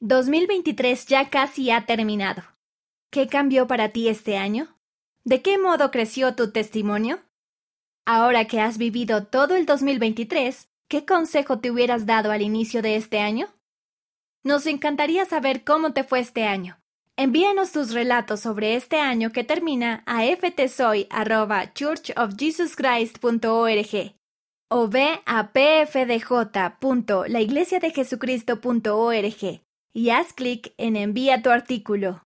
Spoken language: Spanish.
2023 ya casi ha terminado. ¿Qué cambió para ti este año? ¿De qué modo creció tu testimonio? Ahora que has vivido todo el 2023, ¿qué consejo te hubieras dado al inicio de este año? Nos encantaría saber cómo te fue este año. Envíanos tus relatos sobre este año que termina a ftsoy.churchofjesuschrist.org o ve a pfdj.laiglesiadejesucristo.org y haz clic en Envía tu artículo.